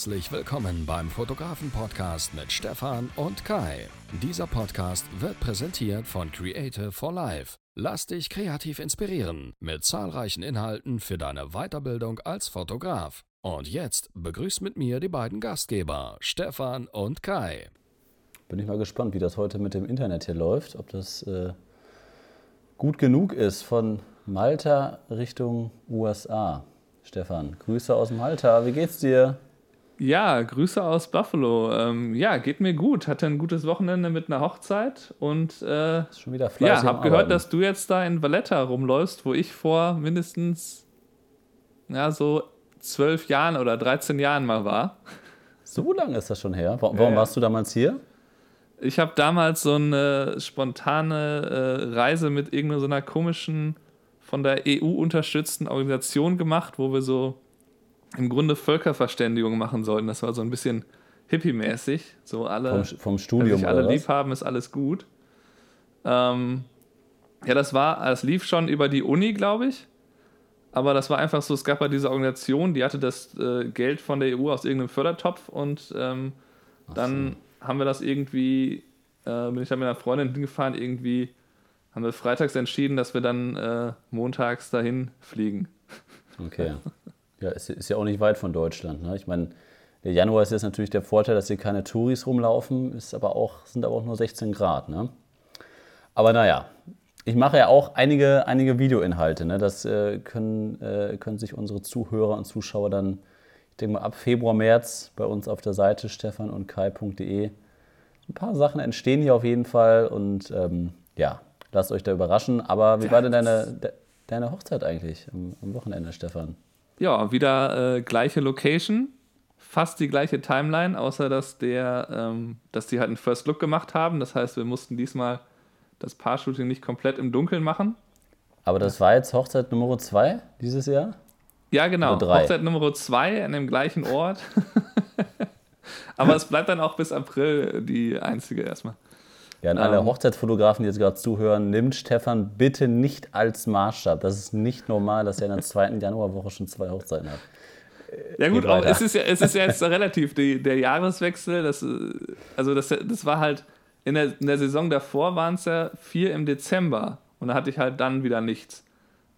Herzlich willkommen beim Fotografen-Podcast mit Stefan und Kai. Dieser Podcast wird präsentiert von Creative for Life. Lass dich kreativ inspirieren mit zahlreichen Inhalten für deine Weiterbildung als Fotograf. Und jetzt begrüßt mit mir die beiden Gastgeber, Stefan und Kai. Bin ich mal gespannt, wie das heute mit dem Internet hier läuft, ob das äh, gut genug ist von Malta Richtung USA. Stefan, Grüße aus Malta. Wie geht's dir? Ja, Grüße aus Buffalo. Ähm, ja, geht mir gut. Hatte ein gutes Wochenende mit einer Hochzeit und äh, ist schon wieder fleißig ja, habe gehört, dass du jetzt da in Valletta rumläufst, wo ich vor mindestens ja so zwölf Jahren oder 13 Jahren mal war. So lange ist das schon her. Warum ja. warst du damals hier? Ich habe damals so eine spontane äh, Reise mit irgendeiner komischen von der EU unterstützten Organisation gemacht, wo wir so im Grunde Völkerverständigung machen sollten. Das war so ein bisschen hippie-mäßig. So alle, vom, vom Studium. Wenn sich alle lieb haben, ist alles gut. Ähm, ja, das war, es lief schon über die Uni, glaube ich. Aber das war einfach so, es gab ja diese Organisation, die hatte das äh, Geld von der EU aus irgendeinem Fördertopf und ähm, dann so. haben wir das irgendwie, äh, bin ich da mit einer Freundin hingefahren, irgendwie haben wir freitags entschieden, dass wir dann äh, montags dahin fliegen. Okay. Ja, ist, ist ja auch nicht weit von Deutschland. Ne? Ich meine, der Januar ist jetzt natürlich der Vorteil, dass hier keine Touris rumlaufen, ist aber auch, sind aber auch nur 16 Grad. Ne? Aber naja, ich mache ja auch einige, einige Videoinhalte. Ne? Das äh, können, äh, können sich unsere Zuhörer und Zuschauer dann, ich denke mal, ab Februar, März bei uns auf der Seite stefanundkai.de. Ein paar Sachen entstehen hier auf jeden Fall und ähm, ja, lasst euch da überraschen. Aber wie war denn deine, deine Hochzeit eigentlich am, am Wochenende, Stefan? Ja, wieder äh, gleiche Location, fast die gleiche Timeline, außer dass der, ähm, dass die halt einen First Look gemacht haben. Das heißt, wir mussten diesmal das Paar-Shooting nicht komplett im Dunkeln machen. Aber das war jetzt Hochzeit Nummer 2 dieses Jahr? Ja, genau. Hochzeit Nummer 2 an dem gleichen Ort. Aber es bleibt dann auch bis April die einzige erstmal. Ja, an alle ähm, Hochzeitsfotografen, die jetzt gerade zuhören, nimmt Stefan bitte nicht als Maßstab. Das ist nicht normal, dass er in der zweiten Januarwoche schon zwei Hochzeiten hat. Ja gut, auch, es, ist ja, es ist ja jetzt relativ die, der Jahreswechsel. Das, also das, das war halt, in der, in der Saison davor waren es ja vier im Dezember. Und da hatte ich halt dann wieder nichts.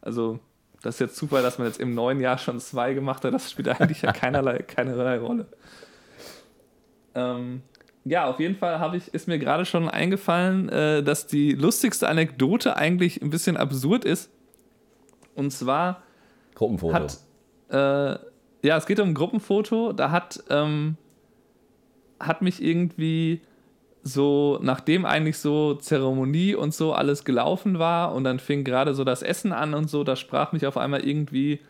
Also das ist jetzt Zufall, dass man jetzt im neuen Jahr schon zwei gemacht hat. Das spielt eigentlich ja keinerlei, keinerlei Rolle. Ähm, ja, auf jeden Fall ich, ist mir gerade schon eingefallen, äh, dass die lustigste Anekdote eigentlich ein bisschen absurd ist. Und zwar Gruppenfoto. Hat, äh, ja, es geht um ein Gruppenfoto. Da hat, ähm, hat mich irgendwie so, nachdem eigentlich so Zeremonie und so alles gelaufen war und dann fing gerade so das Essen an und so, da sprach mich auf einmal irgendwie,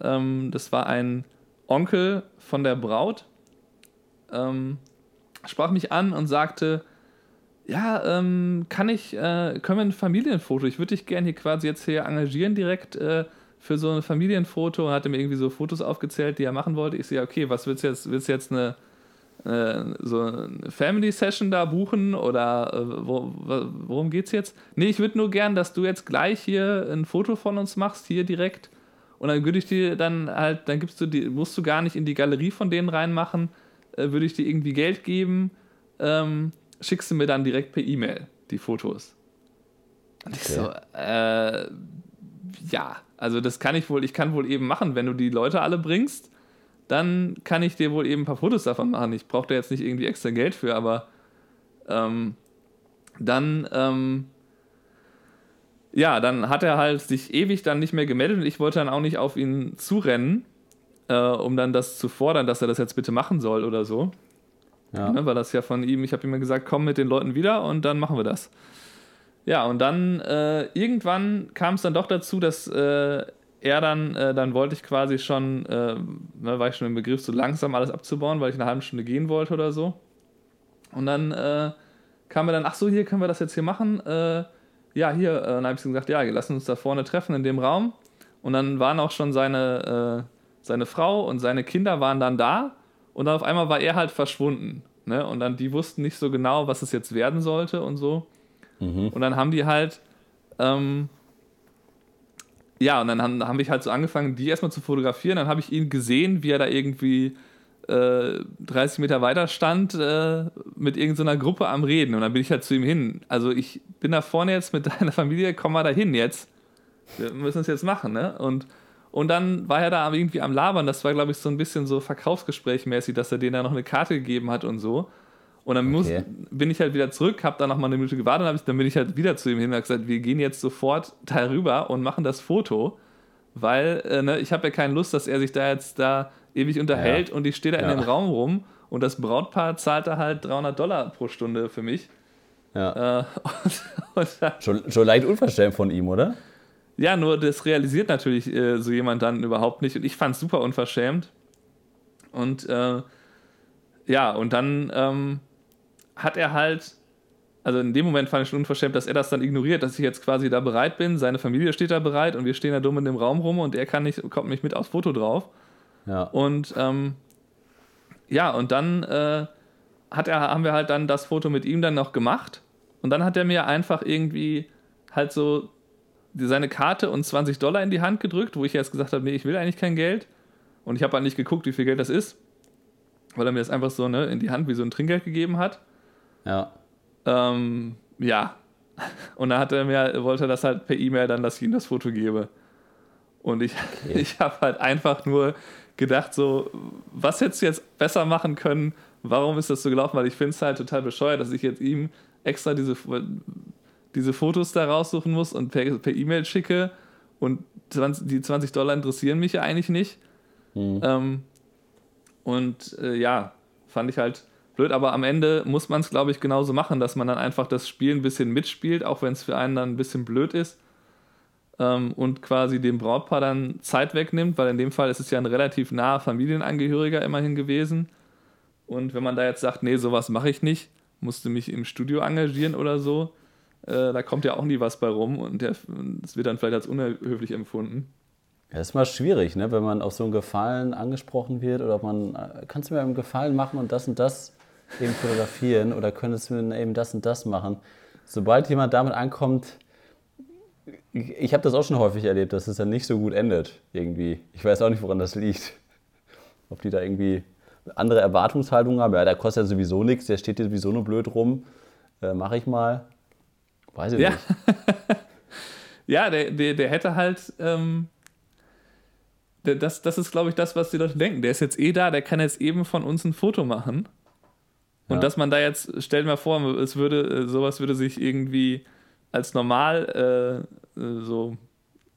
ähm, das war ein Onkel von der Braut. Ähm, sprach mich an und sagte, ja, ähm, kann ich, äh, können wir ein Familienfoto? Ich würde dich gerne hier quasi jetzt hier engagieren direkt äh, für so ein Familienfoto. Und hatte mir irgendwie so Fotos aufgezählt, die er machen wollte. Ich sehe, okay, was willst du jetzt? Willst du jetzt eine, äh, so eine Family Session da buchen oder äh, wo, worum geht's jetzt? Nee, ich würde nur gern, dass du jetzt gleich hier ein Foto von uns machst, hier direkt. Und dann würde ich dir dann halt, dann gibst du die, musst du gar nicht in die Galerie von denen reinmachen äh, würde ich dir irgendwie Geld geben, ähm, schickst du mir dann direkt per E-Mail die Fotos. Und ich so, äh, ja, also das kann ich wohl, ich kann wohl eben machen, wenn du die Leute alle bringst, dann kann ich dir wohl eben ein paar Fotos davon machen. Ich brauche da jetzt nicht irgendwie extra Geld für, aber ähm, dann, ähm, ja, dann hat er halt sich ewig dann nicht mehr gemeldet und ich wollte dann auch nicht auf ihn zurennen äh, um dann das zu fordern, dass er das jetzt bitte machen soll oder so. Ja. Ne, weil das ja von ihm, ich habe ihm gesagt, komm mit den Leuten wieder und dann machen wir das. Ja, und dann äh, irgendwann kam es dann doch dazu, dass äh, er dann, äh, dann wollte ich quasi schon, äh, ne, war ich schon im Begriff, so langsam alles abzubauen, weil ich eine halbe Stunde gehen wollte oder so. Und dann äh, kam er dann, ach so, hier können wir das jetzt hier machen. Äh, ja, hier, äh, dann habe ich gesagt, ja, lass uns da vorne treffen in dem Raum. Und dann waren auch schon seine seine Frau und seine Kinder waren dann da und dann auf einmal war er halt verschwunden. Ne? Und dann die wussten nicht so genau, was es jetzt werden sollte und so. Mhm. Und dann haben die halt, ähm, ja, und dann haben, haben ich halt so angefangen, die erstmal zu fotografieren. Dann habe ich ihn gesehen, wie er da irgendwie äh, 30 Meter weiter stand, äh, mit irgendeiner Gruppe am Reden. Und dann bin ich halt zu ihm hin. Also ich bin da vorne jetzt mit deiner Familie, komm mal da hin jetzt. Wir müssen es jetzt machen, ne? Und, und dann war er da irgendwie am Labern. Das war, glaube ich, so ein bisschen so Verkaufsgesprächmäßig, dass er denen da noch eine Karte gegeben hat und so. Und dann muss, okay. bin ich halt wieder zurück, habe da noch mal eine Minute gewartet, dann, ich, dann bin ich halt wieder zu ihm hin und habe gesagt, wir gehen jetzt sofort darüber und machen das Foto, weil äh, ne, ich habe ja keine Lust, dass er sich da jetzt da ewig unterhält ja. und ich stehe da ja. in dem Raum rum und das Brautpaar zahlt da halt 300 Dollar pro Stunde für mich. Ja. Äh, und, und schon, schon leicht unverschämt von ihm, oder? Ja, nur das realisiert natürlich äh, so jemand dann überhaupt nicht und ich fand es super unverschämt. Und äh, ja, und dann ähm, hat er halt, also in dem Moment fand ich schon unverschämt, dass er das dann ignoriert, dass ich jetzt quasi da bereit bin, seine Familie steht da bereit und wir stehen da dumm in dem Raum rum und er kann nicht, kommt nicht mit aufs Foto drauf. Ja. Und ähm, ja, und dann äh, hat er, haben wir halt dann das Foto mit ihm dann noch gemacht und dann hat er mir einfach irgendwie halt so seine Karte und 20 Dollar in die Hand gedrückt, wo ich erst gesagt habe, nee, ich will eigentlich kein Geld. Und ich habe halt nicht geguckt, wie viel Geld das ist, weil er mir das einfach so ne, in die Hand wie so ein Trinkgeld gegeben hat. Ja. Ähm, ja. Und dann hat er mir, wollte er das halt per E-Mail dann, dass ich ihm das Foto gebe. Und ich, okay. ich habe halt einfach nur gedacht, so, was hättest du jetzt besser machen können? Warum ist das so gelaufen? Weil ich finde es halt total bescheuert, dass ich jetzt ihm extra diese, diese Fotos da raussuchen muss und per E-Mail schicke. Und 20, die 20 Dollar interessieren mich ja eigentlich nicht. Mhm. Ähm, und äh, ja, fand ich halt blöd, aber am Ende muss man es, glaube ich, genauso machen, dass man dann einfach das Spiel ein bisschen mitspielt, auch wenn es für einen dann ein bisschen blöd ist ähm, und quasi dem Brautpaar dann Zeit wegnimmt, weil in dem Fall ist es ja ein relativ naher Familienangehöriger immerhin gewesen. Und wenn man da jetzt sagt, nee, sowas mache ich nicht, musste mich im Studio engagieren oder so, äh, da kommt ja auch nie was bei rum und es wird dann vielleicht als unhöflich empfunden. Ja, ist mal schwierig, ne? wenn man auf so einen Gefallen angesprochen wird oder ob man, äh, kannst du mir einen Gefallen machen und das und das eben fotografieren oder könntest du mir eben das und das machen. Sobald jemand damit ankommt, ich, ich habe das auch schon häufig erlebt, dass es dann nicht so gut endet irgendwie. Ich weiß auch nicht, woran das liegt. Ob die da irgendwie andere Erwartungshaltungen haben. Ja, der kostet ja sowieso nichts, der steht hier sowieso nur blöd rum. Äh, Mache ich mal. Weiß ich ja. nicht. ja, der, der, der hätte halt. Ähm das, das ist, glaube ich, das, was die Leute denken. Der ist jetzt eh da, der kann jetzt eben von uns ein Foto machen. Und ja. dass man da jetzt, stell dir mal vor, es würde, sowas würde sich irgendwie als normal äh, so,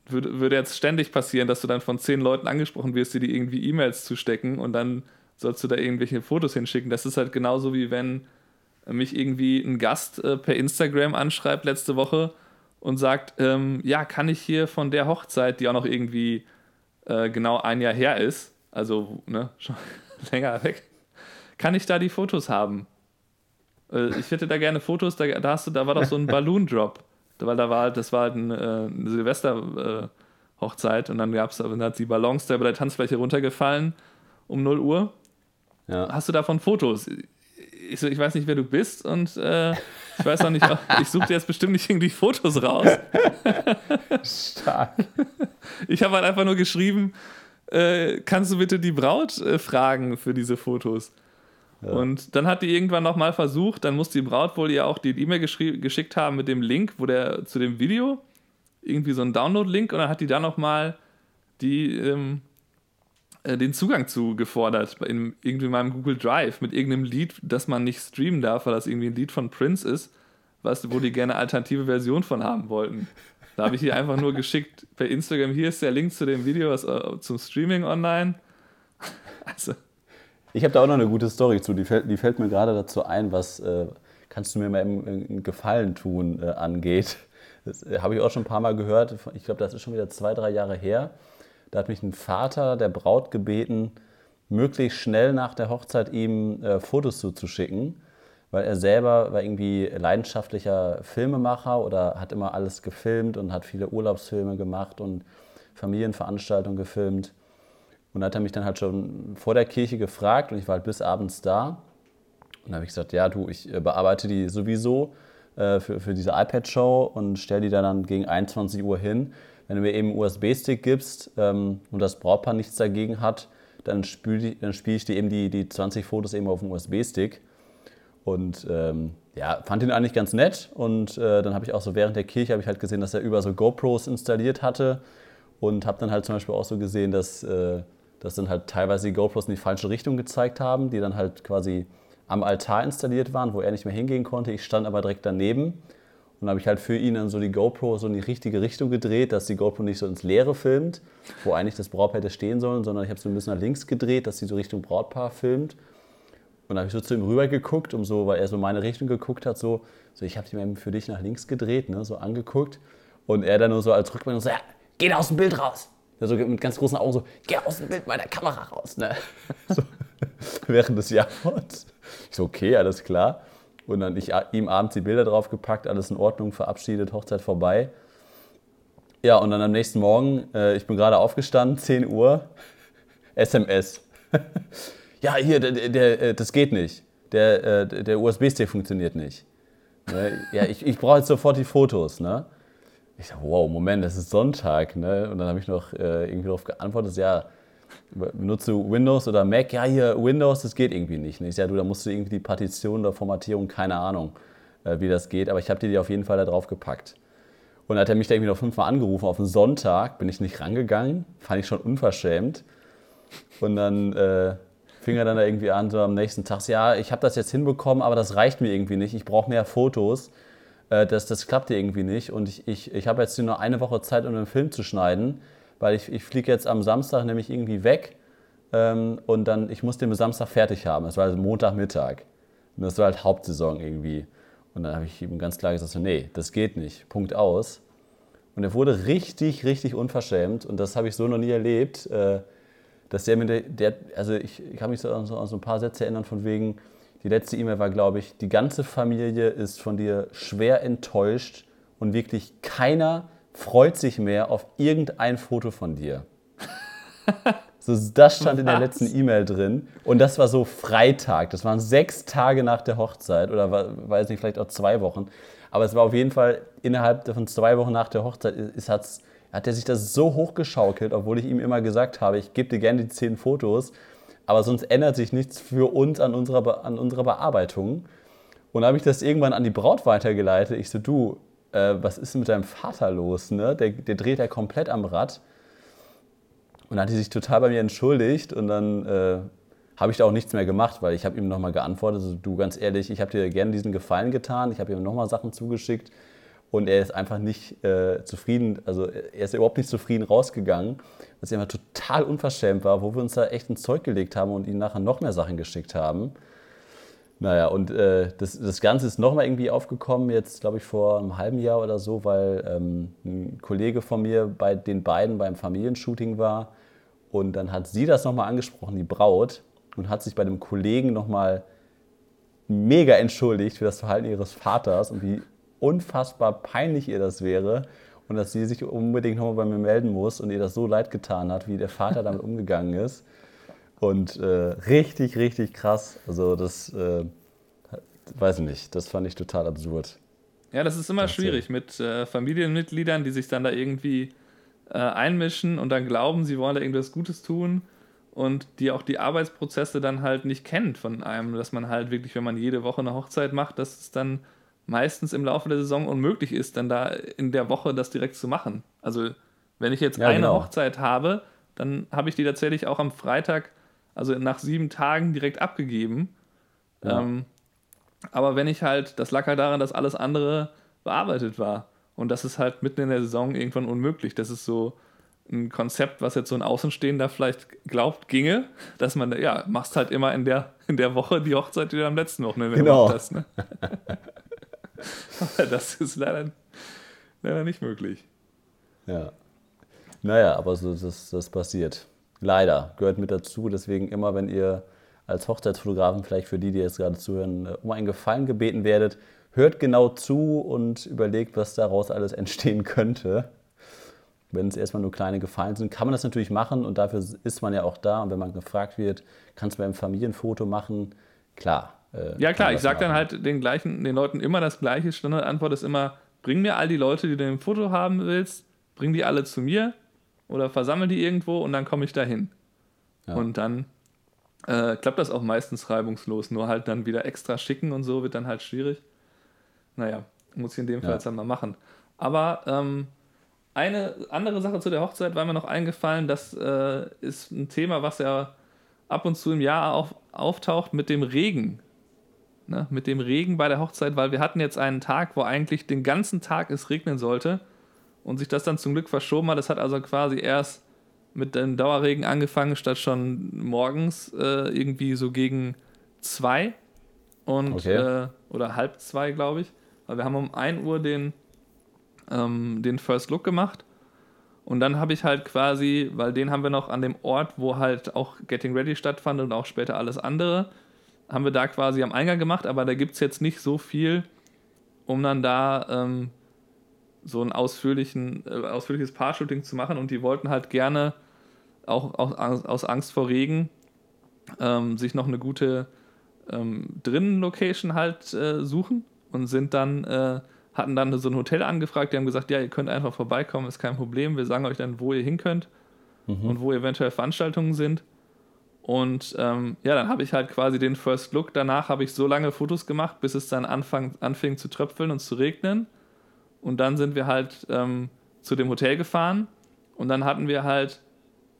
würde, würde jetzt ständig passieren, dass du dann von zehn Leuten angesprochen wirst, die dir irgendwie E-Mails zustecken und dann sollst du da irgendwelche Fotos hinschicken. Das ist halt genauso wie wenn mich irgendwie ein Gast äh, per Instagram anschreibt letzte Woche und sagt, ähm, ja, kann ich hier von der Hochzeit, die auch noch irgendwie äh, genau ein Jahr her ist, also ne, schon länger weg, kann ich da die Fotos haben? Äh, ich hätte da gerne Fotos, da, da, hast du, da war doch so ein Balloon Drop. Weil da war, das war halt ein, äh, eine Silvester-Hochzeit und dann gab's, dann hat die Ballons da über der Tanzfläche runtergefallen um 0 Uhr. Ja. Hast du davon Fotos? Ich, so, ich weiß nicht, wer du bist und äh, ich weiß auch nicht, ich suche dir jetzt bestimmt nicht irgendwie Fotos raus. Stark. Ich habe halt einfach nur geschrieben, äh, kannst du bitte die Braut äh, fragen für diese Fotos? Ja. Und dann hat die irgendwann nochmal versucht, dann muss die Braut wohl ihr auch die E-Mail geschickt haben mit dem Link, wo der zu dem Video, irgendwie so ein Download-Link, und dann hat die da nochmal die, ähm, äh, den Zugang zu gefordert, in irgendwie meinem Google Drive mit irgendeinem Lied, das man nicht streamen darf, weil das irgendwie ein Lied von Prince ist, was, wo die gerne alternative Version von haben wollten. Da habe ich hier einfach nur geschickt per Instagram, hier ist der Link zu dem Video was, uh, zum Streaming online. Also. Ich habe da auch noch eine gute Story zu, die fällt, die fällt mir gerade dazu ein, was äh, kannst du mir mal einen Gefallen tun äh, angeht. Das äh, habe ich auch schon ein paar Mal gehört. Ich glaube, das ist schon wieder zwei, drei Jahre her. Da hat mich ein Vater der Braut gebeten, möglichst schnell nach der Hochzeit ihm äh, Fotos zuzuschicken weil er selber war irgendwie leidenschaftlicher Filmemacher oder hat immer alles gefilmt und hat viele Urlaubsfilme gemacht und Familienveranstaltungen gefilmt. Und da hat er mich dann halt schon vor der Kirche gefragt und ich war halt bis abends da. Und da habe ich gesagt, ja du, ich äh, bearbeite die sowieso äh, für, für diese iPad-Show und stelle die dann gegen 21 Uhr hin. Wenn du mir eben einen USB-Stick gibst ähm, und das Brautpaar nichts dagegen hat, dann spiele spiel ich die eben die, die 20 Fotos eben auf dem USB-Stick. Und ähm, ja, fand ihn eigentlich ganz nett. Und äh, dann habe ich auch so während der Kirche ich halt gesehen, dass er über so GoPros installiert hatte. Und habe dann halt zum Beispiel auch so gesehen, dass, äh, dass dann halt teilweise die GoPros in die falsche Richtung gezeigt haben, die dann halt quasi am Altar installiert waren, wo er nicht mehr hingehen konnte. Ich stand aber direkt daneben und habe ich halt für ihn dann so die GoPro so in die richtige Richtung gedreht, dass die GoPro nicht so ins Leere filmt, wo eigentlich das Brautpaar hätte stehen sollen, sondern ich habe so ein bisschen nach links gedreht, dass sie so Richtung Brautpaar filmt. Und dann habe ich so zu ihm rüber geguckt, um so, weil er so meine Richtung geguckt hat, so, so ich habe die mal für dich nach links gedreht, ne, so angeguckt. Und er dann nur so als Rückmeldung so, ja, geh da aus dem Bild raus. So mit ganz großen Augen so, geh aus dem Bild meiner Kamera raus. Ne? So, während des Jahres. Ich so, okay, alles klar. Und dann ich ihm abends die Bilder draufgepackt, alles in Ordnung, verabschiedet, Hochzeit vorbei. Ja, und dann am nächsten Morgen, äh, ich bin gerade aufgestanden, 10 Uhr, SMS. ja, hier, der, der, äh, das geht nicht. Der, äh, der USB-Stick funktioniert nicht. Ne? Ja, ich, ich brauche jetzt sofort die Fotos. Ne? Ich dachte, wow, Moment, das ist Sonntag. Ne? Und dann habe ich noch äh, irgendwie darauf geantwortet, ja, benutzt du Windows oder Mac? Ja, hier Windows, das geht irgendwie nicht. Ich sage, du, da musst du irgendwie die Partition oder Formatierung, keine Ahnung, äh, wie das geht, aber ich habe dir die auf jeden Fall da drauf gepackt. Und dann hat er mich da irgendwie noch fünfmal angerufen. Auf einen Sonntag bin ich nicht rangegangen, fand ich schon unverschämt. Und dann äh, fing er dann da irgendwie an, so am nächsten Tag, ja, ich habe das jetzt hinbekommen, aber das reicht mir irgendwie nicht. Ich brauche mehr Fotos. Äh, das, das klappt irgendwie nicht. Und ich, ich, ich habe jetzt nur eine Woche Zeit, um einen Film zu schneiden weil ich, ich fliege jetzt am Samstag nämlich irgendwie weg ähm, und dann, ich muss den Samstag fertig haben. Es war also Montagmittag. Und das war halt Hauptsaison irgendwie. Und dann habe ich ihm ganz klar gesagt, so, nee, das geht nicht, Punkt aus. Und er wurde richtig, richtig unverschämt und das habe ich so noch nie erlebt, äh, dass der mir, der, also ich, ich kann mich so an, so an so ein paar Sätze erinnern von wegen, die letzte E-Mail war, glaube ich, die ganze Familie ist von dir schwer enttäuscht und wirklich keiner freut sich mehr auf irgendein Foto von dir. So, das stand in der letzten E-Mail drin. Und das war so Freitag. Das waren sechs Tage nach der Hochzeit oder weiß nicht, vielleicht auch zwei Wochen. Aber es war auf jeden Fall innerhalb von zwei Wochen nach der Hochzeit ist, hat's, hat er sich das so hochgeschaukelt, obwohl ich ihm immer gesagt habe, ich gebe dir gerne die zehn Fotos, aber sonst ändert sich nichts für uns an unserer, an unserer Bearbeitung. Und da habe ich das irgendwann an die Braut weitergeleitet. Ich so, du, äh, was ist denn mit deinem Vater los? Ne? Der, der dreht ja komplett am Rad. Und dann hat die sich total bei mir entschuldigt und dann äh, habe ich da auch nichts mehr gemacht, weil ich habe ihm nochmal geantwortet, so, du ganz ehrlich, ich habe dir gerne diesen Gefallen getan, ich habe ihm nochmal Sachen zugeschickt und er ist einfach nicht äh, zufrieden, also er ist überhaupt nicht zufrieden rausgegangen, was einfach total unverschämt war, wo wir uns da echt ins Zeug gelegt haben und ihm nachher noch mehr Sachen geschickt haben. Naja, und äh, das, das Ganze ist nochmal irgendwie aufgekommen, jetzt glaube ich vor einem halben Jahr oder so, weil ähm, ein Kollege von mir bei den beiden beim Familienshooting war. Und dann hat sie das nochmal angesprochen, die Braut, und hat sich bei dem Kollegen nochmal mega entschuldigt für das Verhalten ihres Vaters und wie unfassbar peinlich ihr das wäre. Und dass sie sich unbedingt nochmal bei mir melden muss und ihr das so leid getan hat, wie der Vater damit umgegangen ist. Und äh, richtig, richtig krass. Also das, äh, weiß ich nicht, das fand ich total absurd. Ja, das ist immer das schwierig mit äh, Familienmitgliedern, die sich dann da irgendwie äh, einmischen und dann glauben, sie wollen da irgendwas Gutes tun und die auch die Arbeitsprozesse dann halt nicht kennt von einem, dass man halt wirklich, wenn man jede Woche eine Hochzeit macht, dass es dann meistens im Laufe der Saison unmöglich ist, dann da in der Woche das direkt zu machen. Also wenn ich jetzt ja, eine genau. Hochzeit habe, dann habe ich die tatsächlich auch am Freitag also nach sieben Tagen direkt abgegeben. Ja. Ähm, aber wenn ich halt, das lag halt daran, dass alles andere bearbeitet war. Und das ist halt mitten in der Saison irgendwann unmöglich. Das ist so ein Konzept, was jetzt so ein Außenstehender vielleicht glaubt, ginge, dass man, ja, machst halt immer in der, in der Woche die Hochzeit, die du am letzten Wochenende genau. gemacht hast. Ne? aber das ist leider, leider nicht möglich. Ja. Naja, aber so, das, das passiert. Leider, gehört mit dazu. Deswegen immer, wenn ihr als Hochzeitsfotografen, vielleicht für die, die jetzt gerade zuhören, äh, um einen Gefallen gebeten werdet, hört genau zu und überlegt, was daraus alles entstehen könnte. Wenn es erstmal nur kleine Gefallen sind, kann man das natürlich machen und dafür ist man ja auch da. Und wenn man gefragt wird, kannst du beim Familienfoto machen, klar. Äh, ja, klar, ich sage dann halt den, gleichen, den Leuten immer das gleiche. Standardantwort ist immer: bring mir all die Leute, die du im Foto haben willst, bring die alle zu mir oder versammle die irgendwo und dann komme ich dahin. Ja. Und dann äh, klappt das auch meistens reibungslos. Nur halt dann wieder extra schicken und so wird dann halt schwierig. Naja, muss ich in dem Fall ja. jetzt einmal machen. Aber ähm, eine andere Sache zu der Hochzeit war mir noch eingefallen. Das äh, ist ein Thema, was ja ab und zu im Jahr auf, auftaucht mit dem Regen. Ne? Mit dem Regen bei der Hochzeit, weil wir hatten jetzt einen Tag, wo eigentlich den ganzen Tag es regnen sollte und sich das dann zum Glück verschoben hat. Das hat also quasi erst mit dem Dauerregen angefangen, statt schon morgens äh, irgendwie so gegen zwei und okay. äh, oder halb zwei, glaube ich. Weil wir haben um 1 Uhr den, ähm, den First Look gemacht. Und dann habe ich halt quasi, weil den haben wir noch an dem Ort, wo halt auch Getting Ready stattfand und auch später alles andere, haben wir da quasi am Eingang gemacht, aber da gibt es jetzt nicht so viel, um dann da ähm, so ein ausführlichen, äh, ausführliches Paar-Shooting zu machen. Und die wollten halt gerne auch, auch aus Angst vor Regen ähm, sich noch eine gute ähm, Drinnen-Location halt äh, suchen und sind dann, äh, hatten dann so ein Hotel angefragt, die haben gesagt, ja, ihr könnt einfach vorbeikommen, ist kein Problem, wir sagen euch dann, wo ihr hin könnt mhm. und wo eventuell Veranstaltungen sind. Und ähm, ja, dann habe ich halt quasi den First Look. Danach habe ich so lange Fotos gemacht, bis es dann anfang, anfing zu tröpfeln und zu regnen. Und dann sind wir halt ähm, zu dem Hotel gefahren. Und dann hatten wir halt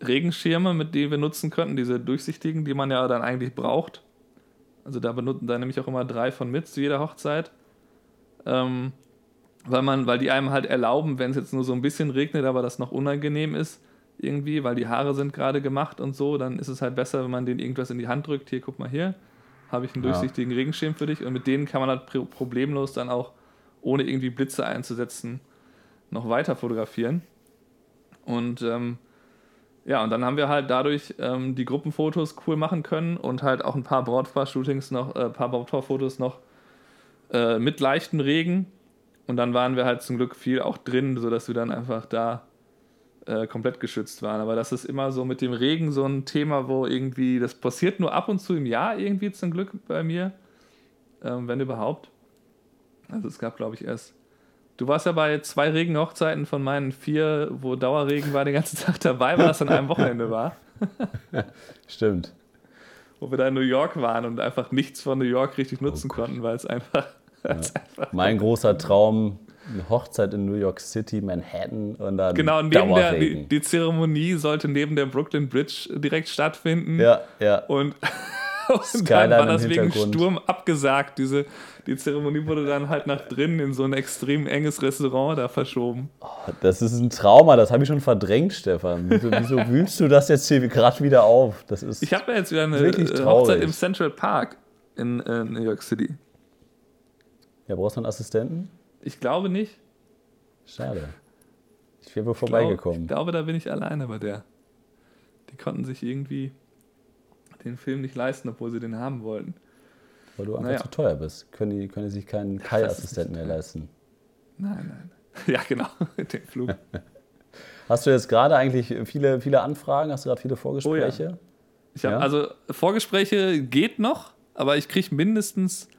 Regenschirme, mit denen wir nutzen könnten, diese durchsichtigen, die man ja dann eigentlich braucht. Also da benutzen da nehme ich auch immer drei von mit zu jeder Hochzeit. Ähm, weil man, weil die einem halt erlauben, wenn es jetzt nur so ein bisschen regnet, aber das noch unangenehm ist, irgendwie, weil die Haare sind gerade gemacht und so, dann ist es halt besser, wenn man denen irgendwas in die Hand drückt. Hier, guck mal hier, habe ich einen durchsichtigen ja. Regenschirm für dich. Und mit denen kann man halt problemlos dann auch, ohne irgendwie Blitze einzusetzen, noch weiter fotografieren. Und ähm, ja, und dann haben wir halt dadurch ähm, die Gruppenfotos cool machen können und halt auch ein paar Brautpaar-Shootings noch, äh, paar Brautpaar-Fotos noch äh, mit leichten Regen. Und dann waren wir halt zum Glück viel auch drin, sodass wir dann einfach da äh, komplett geschützt waren. Aber das ist immer so mit dem Regen so ein Thema, wo irgendwie, das passiert nur ab und zu im Jahr irgendwie zum Glück bei mir, ähm, wenn überhaupt. Also es gab, glaube ich, erst Du warst ja bei zwei Regenhochzeiten von meinen vier, wo Dauerregen war, den ganzen Tag dabei, weil das an einem Wochenende war. Stimmt. Wo wir da in New York waren und einfach nichts von New York richtig nutzen oh konnten, weil es einfach, ja. einfach. Mein großer Traum, eine Hochzeit in New York City, Manhattan und dann. Genau, neben der, die, die, Zeremonie sollte neben der Brooklyn Bridge direkt stattfinden. Ja, ja. Und und dann war das wegen Sturm abgesagt. Diese, die Zeremonie wurde dann halt nach drinnen in so ein extrem enges Restaurant da verschoben. Oh, das ist ein Trauma, das habe ich schon verdrängt, Stefan. Wieso, wieso wühlst du das jetzt hier gerade wieder auf? Das ist ich habe ja jetzt wieder eine äh, Hochzeit im Central Park in äh, New York City. Ja, brauchst du einen Assistenten? Ich glaube nicht. Schade. Ich wäre wohl vorbeigekommen. Ich glaube, da bin ich alleine bei der. Die konnten sich irgendwie den Film nicht leisten, obwohl sie den haben wollten. Weil du einfach naja. zu teuer bist. Können die, können die sich keinen Kai-Assistenten mehr leisten? Nein, nein. Ja, genau, den Flug. Hast du jetzt gerade eigentlich viele, viele Anfragen? Hast du gerade viele Vorgespräche? Oh ja. Ich hab, ja? Also Vorgespräche geht noch, aber ich kriege mindestens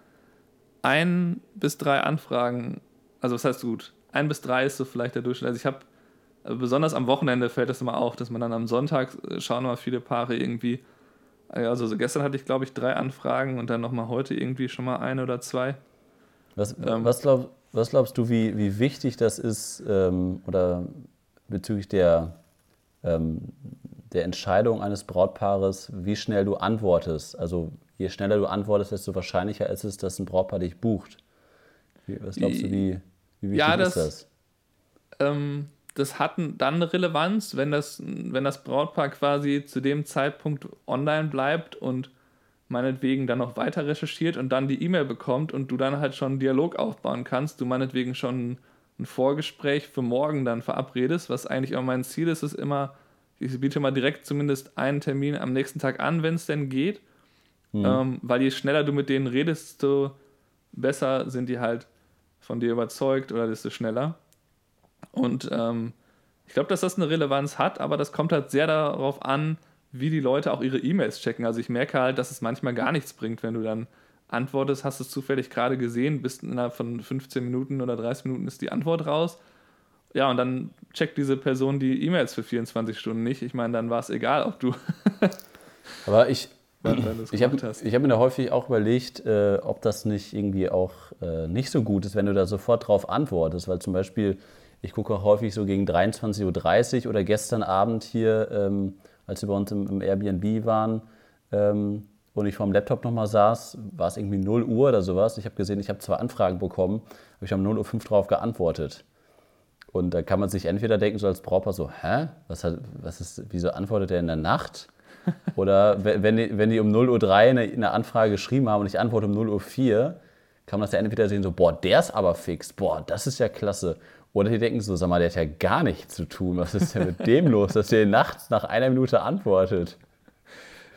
ein bis drei Anfragen. Also was heißt gut? Ein bis drei ist so vielleicht der Durchschnitt. Also ich habe, also besonders am Wochenende fällt das immer auf, dass man dann am Sonntag äh, schauen immer viele Paare irgendwie also gestern hatte ich, glaube ich, drei Anfragen und dann nochmal heute irgendwie schon mal eine oder zwei. Was, ähm, was, glaub, was glaubst du, wie, wie wichtig das ist ähm, oder bezüglich der, ähm, der Entscheidung eines Brautpaares, wie schnell du antwortest? Also je schneller du antwortest, desto wahrscheinlicher ist es, dass ein Brautpaar dich bucht. Was glaubst du, wie, wie wichtig ja, das, ist das? Ähm, das hat dann eine Relevanz, wenn das, wenn das Brautpaar quasi zu dem Zeitpunkt online bleibt und meinetwegen dann noch weiter recherchiert und dann die E-Mail bekommt und du dann halt schon einen Dialog aufbauen kannst, du meinetwegen schon ein Vorgespräch für morgen dann verabredest, was eigentlich immer mein Ziel ist, ist immer, ich biete mal direkt zumindest einen Termin am nächsten Tag an, wenn es denn geht, mhm. ähm, weil je schneller du mit denen redest, desto besser sind die halt von dir überzeugt oder desto schneller. Und ähm, ich glaube, dass das eine Relevanz hat, aber das kommt halt sehr darauf an, wie die Leute auch ihre E-Mails checken. Also ich merke halt, dass es manchmal gar nichts bringt, wenn du dann antwortest, hast es zufällig gerade gesehen, bist innerhalb von 15 Minuten oder 30 Minuten ist die Antwort raus. Ja, und dann checkt diese Person die E-Mails für 24 Stunden nicht. Ich meine, dann war es egal, ob du Aber ich, ich habe hab mir da häufig auch überlegt, äh, ob das nicht irgendwie auch äh, nicht so gut ist, wenn du da sofort drauf antwortest. Weil zum Beispiel, ich gucke auch häufig so gegen 23.30 Uhr oder gestern Abend hier, ähm, als wir bei uns im, im Airbnb waren ähm, und ich vor dem Laptop nochmal saß, war es irgendwie 0 Uhr oder sowas. Ich habe gesehen, ich habe zwei Anfragen bekommen, habe ich um 0.05 Uhr drauf geantwortet. Und da kann man sich entweder denken, so als Brautpaar, so, hä? Was, hat, was ist, wieso antwortet er in der Nacht? Oder wenn die, wenn die um 0.03 Uhr eine, eine Anfrage geschrieben haben und ich antworte um 0.04 Uhr, kann man das ja entweder sehen, so, boah, der ist aber fix, boah, das ist ja klasse. Oder die denken so, sag mal, der hat ja gar nichts zu tun. Was ist denn mit dem los, dass der nachts nach einer Minute antwortet?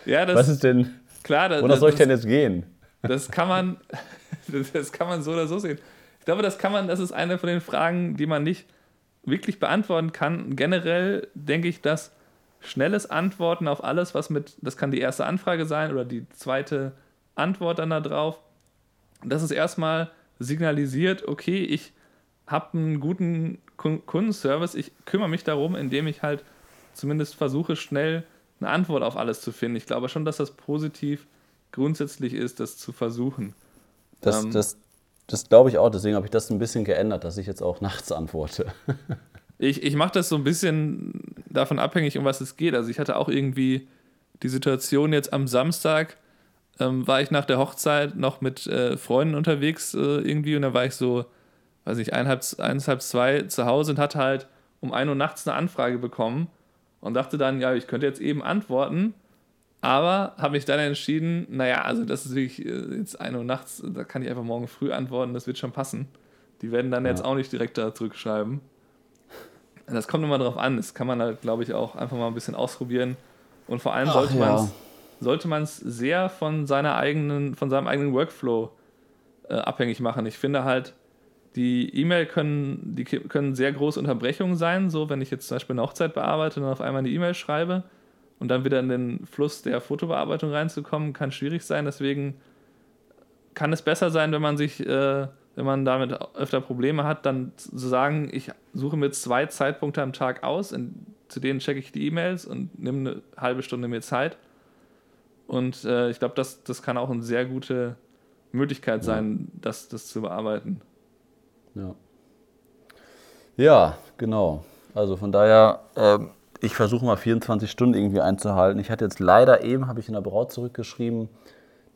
Ja, das, Was ist denn, klar, das, wonach soll ich denn jetzt gehen? Das kann man, das kann man so oder so sehen. Ich glaube, das kann man, das ist eine von den Fragen, die man nicht wirklich beantworten kann. Generell denke ich, dass schnelles Antworten auf alles, was mit, das kann die erste Anfrage sein oder die zweite Antwort dann darauf, dass es erstmal signalisiert, okay, ich habe einen guten Kundenservice, ich kümmere mich darum, indem ich halt zumindest versuche, schnell eine Antwort auf alles zu finden. Ich glaube schon, dass das positiv grundsätzlich ist, das zu versuchen. Das, ähm, das, das glaube ich auch, deswegen habe ich das ein bisschen geändert, dass ich jetzt auch nachts antworte. ich ich mache das so ein bisschen davon abhängig, um was es geht. Also ich hatte auch irgendwie die Situation jetzt am Samstag, ähm, war ich nach der Hochzeit noch mit äh, Freunden unterwegs äh, irgendwie und da war ich so, weiß nicht, eineinhalb, eineinhalb, zwei zu Hause und hatte halt um 1 Uhr nachts eine Anfrage bekommen und dachte dann, ja, ich könnte jetzt eben antworten aber habe mich dann entschieden, naja, also das ist wirklich äh, jetzt 1 Uhr nachts, da kann ich einfach morgen früh antworten, das wird schon passen. Die werden dann ja. jetzt auch nicht direkt da zurückschreiben. Das kommt immer drauf an, das kann man halt, glaube ich, auch einfach mal ein bisschen ausprobieren. Und vor allem sollte man sollte man es sehr von seiner eigenen, von seinem eigenen Workflow äh, abhängig machen. Ich finde halt, die E-Mail können, die können sehr große Unterbrechungen sein, so wenn ich jetzt zum Beispiel eine Hochzeit bearbeite und dann auf einmal eine E-Mail schreibe und dann wieder in den Fluss der Fotobearbeitung reinzukommen, kann schwierig sein. Deswegen kann es besser sein, wenn man sich, äh, wenn man damit öfter Probleme hat, dann zu sagen, ich suche mir zwei Zeitpunkte am Tag aus, in, zu denen checke ich die E-Mails und nehme eine halbe Stunde mir Zeit. Und äh, ich glaube, das, das kann auch eine sehr gute Möglichkeit sein, das, das zu bearbeiten. Ja. Ja, genau. Also von daher, ähm, ich versuche mal 24 Stunden irgendwie einzuhalten. Ich hatte jetzt leider eben, habe ich in der Braut zurückgeschrieben,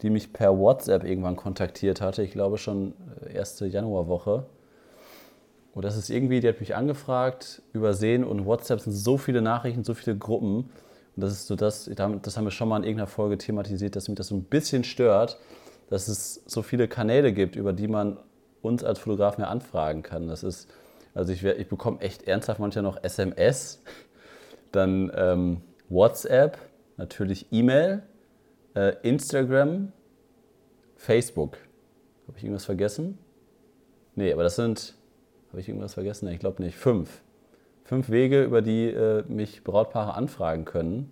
die mich per WhatsApp irgendwann kontaktiert hatte. Ich glaube schon äh, erste Januarwoche. Und das ist irgendwie, die hat mich angefragt, übersehen und WhatsApp sind so viele Nachrichten, so viele Gruppen. Und das ist so das, das haben wir schon mal in irgendeiner Folge thematisiert, dass mich das so ein bisschen stört, dass es so viele Kanäle gibt, über die man uns als Fotograf mehr anfragen kann. Das ist, also ich, ich bekomme echt ernsthaft manchmal noch SMS dann ähm, WhatsApp, natürlich E-Mail, äh, Instagram, Facebook. Habe ich irgendwas vergessen? Nee, aber das sind, habe ich irgendwas vergessen? Nee, ich glaube nicht. Fünf. Fünf Wege, über die äh, mich Brautpaare anfragen können.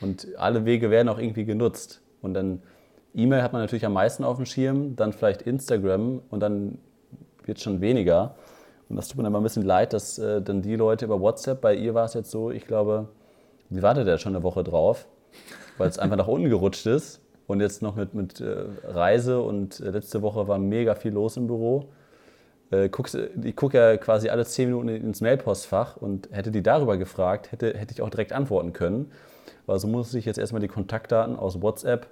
Und alle Wege werden auch irgendwie genutzt. Und dann E-Mail hat man natürlich am meisten auf dem Schirm, dann vielleicht Instagram und dann wird schon weniger. Und das tut mir immer ein bisschen leid, dass äh, dann die Leute über WhatsApp, bei ihr war es jetzt so, ich glaube, sie wartet ja schon eine Woche drauf, weil es einfach nach unten gerutscht ist. Und jetzt noch mit, mit äh, Reise und äh, letzte Woche war mega viel los im Büro. Äh, guckst, ich gucke ja quasi alle zehn Minuten ins Mailpostfach und hätte die darüber gefragt, hätte, hätte ich auch direkt antworten können. Also muss ich jetzt erstmal die Kontaktdaten aus WhatsApp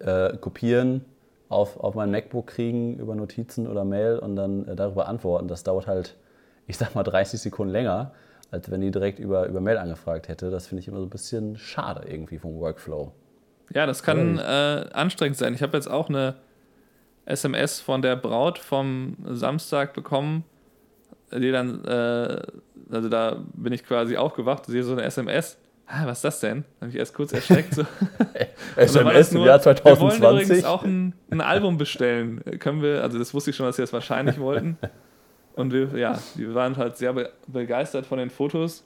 äh, kopieren, auf, auf mein MacBook kriegen über Notizen oder Mail und dann äh, darüber antworten. Das dauert halt, ich sag mal, 30 Sekunden länger, als wenn die direkt über, über Mail angefragt hätte. Das finde ich immer so ein bisschen schade irgendwie vom Workflow. Ja, das kann äh, anstrengend sein. Ich habe jetzt auch eine SMS von der Braut vom Samstag bekommen, die dann, äh, also da bin ich quasi aufgewacht, sehe so eine SMS ah, was ist das denn? Habe ich erst kurz erschreckt. So. SMS im Jahr 2020. Wir wollen übrigens auch ein, ein, Album bestellen. Können wir, also das wusste ich schon, dass sie das wahrscheinlich wollten. Und wir, ja, wir waren halt sehr begeistert von den Fotos.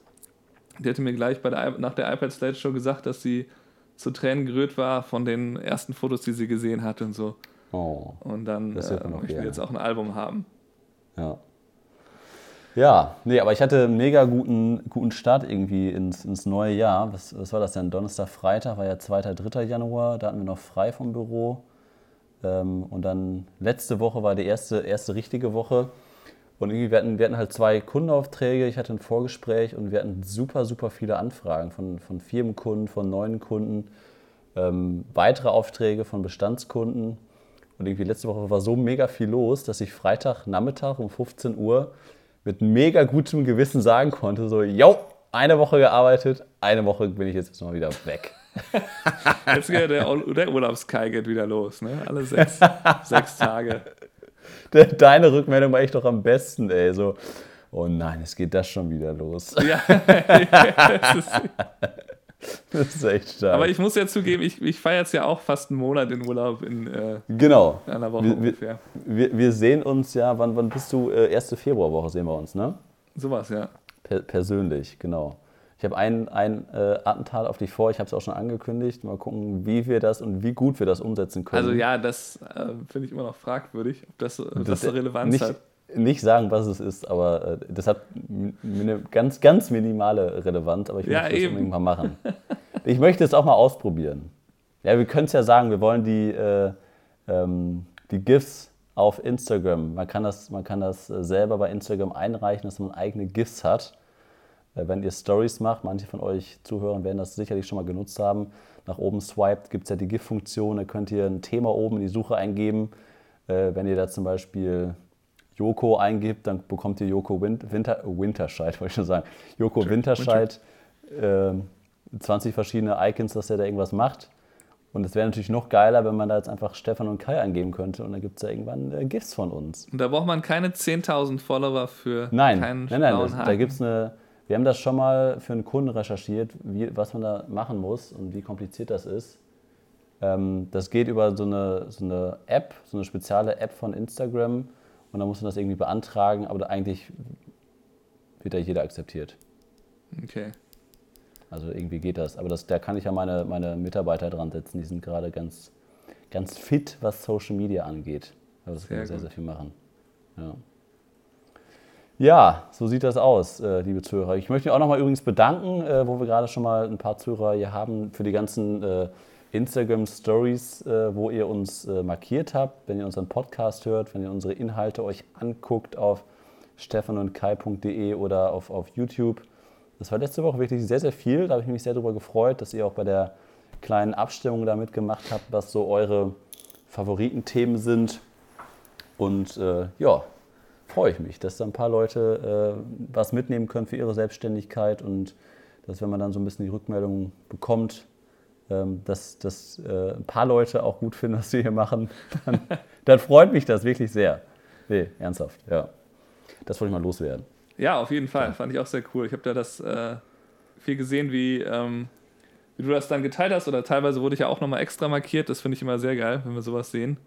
Die hatte mir gleich bei der, nach der iPad Stage Show gesagt, dass sie zu Tränen gerührt war von den ersten Fotos, die sie gesehen hat und so. Oh, und dann äh, möchten wir jetzt auch ein Album haben. Ja. Ja, nee, aber ich hatte einen mega guten, guten Start irgendwie ins, ins neue Jahr. Was, was war das denn? Donnerstag, Freitag war ja 2., 3. Januar. Da hatten wir noch frei vom Büro. Ähm, und dann letzte Woche war die erste, erste richtige Woche. Und irgendwie, wir hatten, wir hatten halt zwei Kundenaufträge. Ich hatte ein Vorgespräch und wir hatten super, super viele Anfragen von, von Firmenkunden, von neuen Kunden, ähm, weitere Aufträge von Bestandskunden. Und irgendwie letzte Woche war so mega viel los, dass ich Freitagnachmittag um 15 Uhr mit mega gutem Gewissen sagen konnte, so, yo, eine Woche gearbeitet, eine Woche bin ich jetzt erstmal wieder weg. jetzt geht der, der Urlaubskai geht wieder los, ne? Alle sechs, sechs Tage. Deine Rückmeldung war echt doch am besten, ey. So, oh nein, es geht das schon wieder los. Ja, das ist echt stark. Aber ich muss ja zugeben, ich, ich feiere jetzt ja auch fast einen Monat in Urlaub in äh, genau. einer Woche wir, ungefähr. Wir, wir, sehen uns ja, wann, wann bist du? Äh, erste Februarwoche sehen wir uns, ne? Sowas, ja. Per persönlich, genau. Ich habe ein, ein äh, Attentat auf dich vor, ich habe es auch schon angekündigt. Mal gucken, wie wir das und wie gut wir das umsetzen können. Also ja, das äh, finde ich immer noch fragwürdig, ob das, das, das Relevanz nicht, hat. Nicht sagen, was es ist, aber äh, das hat eine ganz, ganz minimale Relevanz, aber ich ja, möchte das unbedingt mal machen. ich möchte es auch mal ausprobieren. Ja, wir können es ja sagen, wir wollen die, äh, ähm, die GIFs auf Instagram. Man kann, das, man kann das äh, selber bei Instagram einreichen, dass man eigene GIFs hat. Äh, wenn ihr Stories macht, manche von euch Zuhörern werden das sicherlich schon mal genutzt haben. Nach oben swiped gibt es ja die GIF-Funktion, da könnt ihr ein Thema oben in die Suche eingeben. Äh, wenn ihr da zum Beispiel Joko eingibt, dann bekommt ihr Joko Winter, Winterscheid, wollte ich schon sagen. Joko Winter, Winterscheid, äh, 20 verschiedene Icons, dass er da irgendwas macht. Und es wäre natürlich noch geiler, wenn man da jetzt einfach Stefan und Kai eingeben könnte und dann gibt es ja irgendwann äh, GIFs von uns. Und da braucht man keine 10.000 Follower für nein, keinen Nein, nein, das, da gibt es eine wir haben das schon mal für einen Kunden recherchiert, wie, was man da machen muss und wie kompliziert das ist. Ähm, das geht über so eine, so eine App, so eine spezielle App von Instagram und da muss man das irgendwie beantragen, aber eigentlich wird da jeder akzeptiert. Okay. Also irgendwie geht das. Aber das, da kann ich ja meine, meine Mitarbeiter dran setzen. Die sind gerade ganz, ganz fit, was Social Media angeht. Also das können wir sehr, sehr viel machen. Ja. Ja, so sieht das aus, äh, liebe Zuhörer. Ich möchte mich auch nochmal übrigens bedanken, äh, wo wir gerade schon mal ein paar Zuhörer hier haben, für die ganzen äh, Instagram-Stories, äh, wo ihr uns äh, markiert habt, wenn ihr unseren Podcast hört, wenn ihr unsere Inhalte euch anguckt auf stefanundkai.de oder auf, auf YouTube. Das war letzte Woche wirklich sehr, sehr viel. Da habe ich mich sehr darüber gefreut, dass ihr auch bei der kleinen Abstimmung da mitgemacht habt, was so eure Favoritenthemen sind. Und äh, ja, freue ich mich, dass da ein paar Leute äh, was mitnehmen können für ihre Selbstständigkeit und dass, wenn man dann so ein bisschen die Rückmeldung bekommt, dass, dass äh, ein paar Leute auch gut finden, was wir hier machen, dann, dann freut mich das wirklich sehr. Nee, ernsthaft, ja. Das wollte ich mal loswerden. Ja, auf jeden Fall. Ja. Fand ich auch sehr cool. Ich habe da das äh, viel gesehen, wie, ähm, wie du das dann geteilt hast. Oder teilweise wurde ich ja auch nochmal extra markiert. Das finde ich immer sehr geil, wenn wir sowas sehen.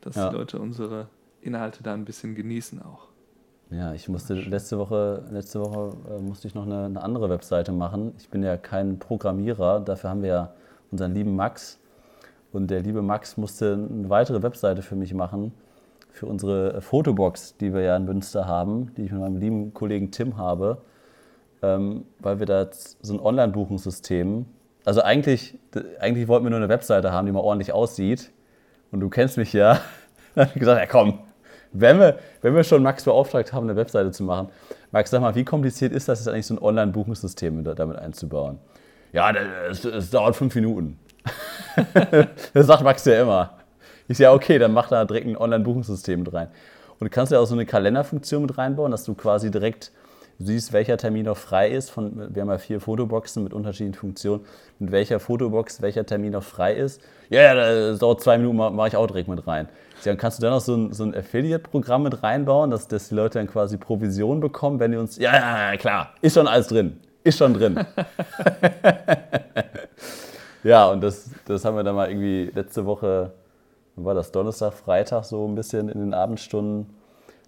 Dass ja. die Leute unsere Inhalte da ein bisschen genießen auch. Ja, ich musste letzte Woche, letzte Woche äh, musste ich noch eine, eine, andere Webseite machen. Ich bin ja kein Programmierer, dafür haben wir ja unseren lieben Max. Und der liebe Max musste eine weitere Webseite für mich machen, für unsere Fotobox, die wir ja in Münster haben, die ich mit meinem lieben Kollegen Tim habe, ähm, weil wir da so ein Online-Buchungssystem, also eigentlich, eigentlich wollten wir nur eine Webseite haben, die mal ordentlich aussieht. Und du kennst mich ja. dann habe ich gesagt, ja komm, wenn wir, wenn wir schon Max beauftragt haben, eine Webseite zu machen, Max, sag mal, wie kompliziert ist das jetzt eigentlich, so ein Online-Buchungssystem damit einzubauen? Ja, es dauert fünf Minuten. das sagt Max ja immer. Ich sage, ja, okay, dann mach da direkt ein Online-Buchungssystem mit rein. Und du kannst ja auch so eine Kalenderfunktion mit reinbauen, dass du quasi direkt siehst, welcher Termin noch frei ist. Von, wir haben ja vier Fotoboxen mit unterschiedlichen Funktionen. Mit welcher Fotobox welcher Termin noch frei ist. Ja, ja, das dauert zwei Minuten, mache ich auch direkt mit rein. Dann kannst du dann noch so ein, so ein Affiliate-Programm mit reinbauen, dass, dass die Leute dann quasi Provision bekommen, wenn die uns. Ja, ja, ja, klar, ist schon alles drin. Ist schon drin. ja, und das, das haben wir dann mal irgendwie letzte Woche, war das Donnerstag, Freitag so ein bisschen in den Abendstunden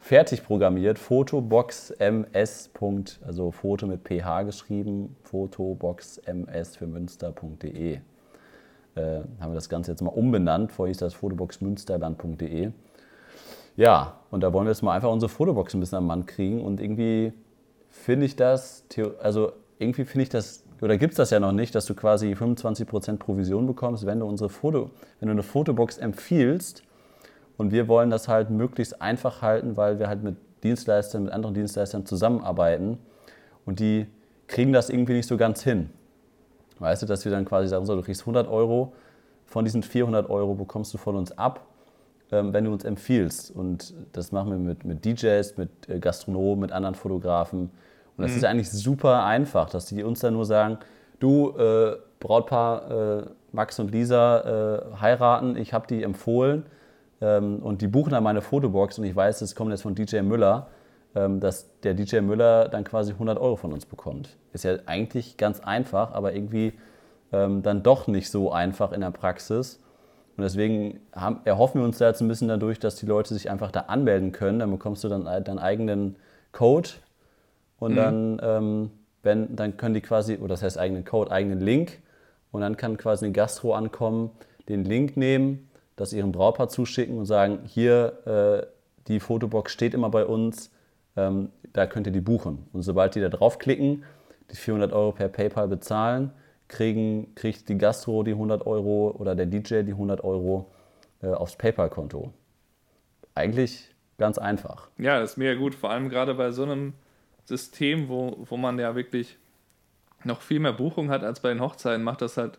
fertig programmiert. Fotoboxms. Also Foto mit PH geschrieben. Fotoboxms für Münster.de äh, haben wir das Ganze jetzt mal umbenannt. Vorher hieß das fotoboxmünsterland.de. Ja, und da wollen wir jetzt mal einfach unsere Fotobox ein bisschen am Mann kriegen und irgendwie finde ich das, also irgendwie finde ich das, oder gibt es das ja noch nicht, dass du quasi 25% Provision bekommst, wenn du unsere Foto, wenn du eine Fotobox empfiehlst. Und wir wollen das halt möglichst einfach halten, weil wir halt mit Dienstleistern, mit anderen Dienstleistern zusammenarbeiten und die kriegen das irgendwie nicht so ganz hin. Weißt du, dass wir dann quasi sagen, so, du kriegst 100 Euro, von diesen 400 Euro bekommst du von uns ab, ähm, wenn du uns empfiehlst. Und das machen wir mit, mit DJs, mit äh, Gastronomen, mit anderen Fotografen. Und das mhm. ist eigentlich super einfach, dass die uns dann nur sagen, du, äh, Brautpaar äh, Max und Lisa äh, heiraten, ich habe die empfohlen ähm, und die buchen dann meine Fotobox und ich weiß, es kommt jetzt von DJ Müller, ähm, dass der DJ Müller dann quasi 100 Euro von uns bekommt. Ist ja eigentlich ganz einfach, aber irgendwie ähm, dann doch nicht so einfach in der Praxis. Und deswegen haben, erhoffen wir uns da jetzt ein bisschen dadurch, dass die Leute sich einfach da anmelden können. Dann bekommst du dann deinen eigenen Code und mhm. dann, ähm, wenn, dann können die quasi, oder das heißt eigenen Code, eigenen Link. Und dann kann quasi ein Gastro ankommen, den Link nehmen, das ihrem Brautpaar zuschicken und sagen, hier, äh, die Fotobox steht immer bei uns, ähm, da könnt ihr die buchen. Und sobald die da draufklicken, die 400 Euro per PayPal bezahlen, kriegen, kriegt die Gastro die 100 Euro oder der DJ die 100 Euro äh, aufs PayPal-Konto. Eigentlich ganz einfach. Ja, das ist mega gut, vor allem gerade bei so einem System, wo, wo man ja wirklich noch viel mehr Buchung hat als bei den Hochzeiten, macht das halt,